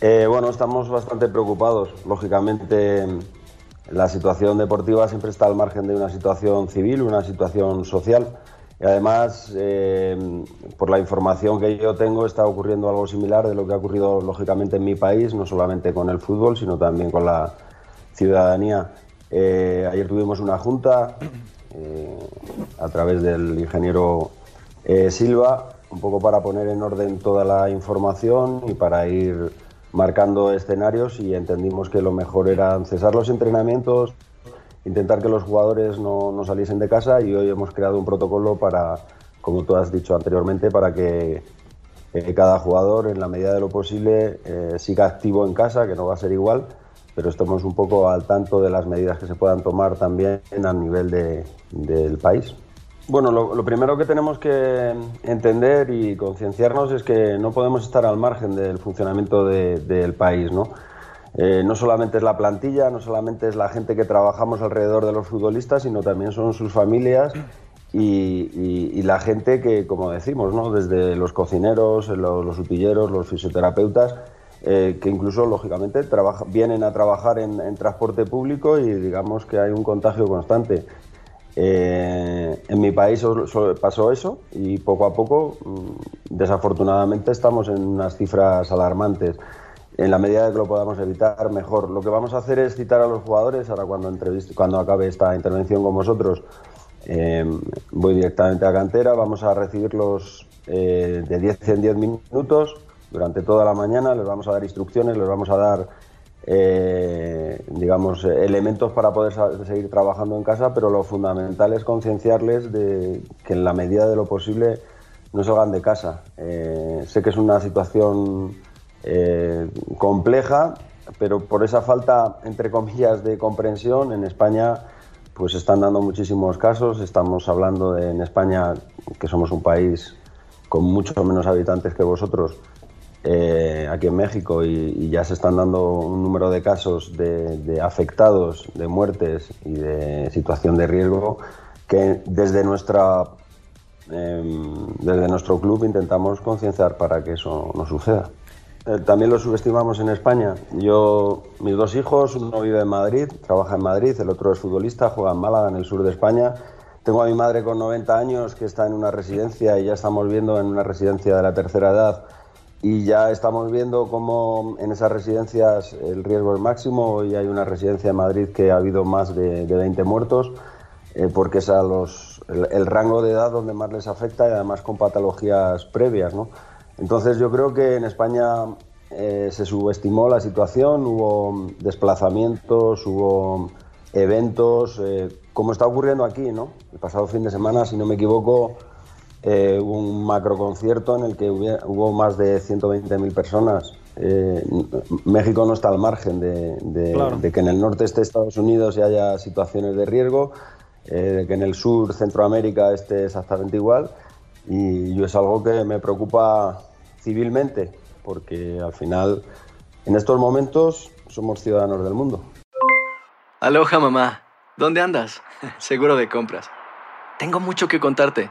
Eh, bueno, estamos bastante preocupados. Lógicamente, la situación deportiva siempre está al margen de una situación civil, una situación social. Y además, eh, por la información que yo tengo, está ocurriendo algo similar de lo que ha ocurrido lógicamente en mi país, no solamente con el fútbol, sino también con la ciudadanía. Eh, ayer tuvimos una junta a través del ingeniero Silva un poco para poner en orden toda la información y para ir marcando escenarios y entendimos que lo mejor era cesar los entrenamientos, intentar que los jugadores no, no, saliesen de casa y hoy hemos creado un protocolo para, como tú has dicho anteriormente, para que eh, cada jugador en la medida de lo posible eh, siga activo en casa, que no va a ser igual, pero estemos un poco al tanto de las medidas que se puedan tomar también a nivel de, del país. Bueno, lo, primero que tenemos que entender y concienciarnos es que no podemos estar al margen del funcionamiento del país, ¿no? Eh, no solamente es la plantilla, no solamente es la gente que trabajamos alrededor de los futbolistas, sino también son sus familias y, la gente que, como decimos, ¿no? desde los cocineros, los, los utilleros, los fisioterapeutas, eh, que incluso, lógicamente, vienen a trabajar en transporte público y digamos que hay un contagio constante. Eh, en mi país pasó eso y poco a poco, mm, desafortunadamente, estamos en unas cifras alarmantes. En la medida de que lo podamos evitar, mejor. Lo que vamos a hacer es citar a los jugadores. Ahora, cuando, cuando acabe esta intervención con vosotros, eh, voy directamente a cantera. Vamos a recibirlos eh, de 10 en 10 minutos durante toda la mañana. Les vamos a dar instrucciones, les vamos a dar eh, digamos, elementos para poder seguir trabajando en casa, pero lo fundamental es concienciarles de que en la medida de lo posible no salgan de casa. Eh, sé que es una situación eh, compleja, pero por esa falta, entre comillas, de comprensión, en España pues están dando muchísimos casos. Estamos hablando de en España, que somos un país con muchos menos habitantes que vosotros, eh, aquí en México y, ya se están dando un número de casos de, afectados, de muertes y de situación de riesgo que desde nuestra em, desde nuestro club intentamos concienciar para que eso no suceda. Eh, también lo subestimamos en España. Yo, mis dos hijos, uno vive en Madrid, trabaja en Madrid, el otro es futbolista, juega en Málaga, en el sur de España. Tengo a mi madre con 90 años que está en una residencia y ya estamos viendo en una residencia de la tercera edad y ya estamos viendo cómo en esas residencias el riesgo es máximo. y hay una residencia en Madrid que ha habido más de, 20 muertos, eh, porque es los, el, rango de edad donde más les afecta y además con patologías previas. ¿no? Entonces yo creo que en España eh, se subestimó la situación, hubo desplazamientos, hubo eventos, eh, como está ocurriendo aquí, ¿no? El pasado fin de semana, si no me equivoco, eh, hubo un macroconcierto en el que hubo más de 120.000 personas. México no está al margen de, que en el norte esté Estados Unidos y haya situaciones de riesgo, de que en el sur Centroamérica esté exactamente igual. Y yo es algo que me preocupa civilmente, porque al final, en estos momentos, somos ciudadanos del mundo. Aloha mamá, ¿dónde andas? Seguro de compras. Tengo mucho que contarte.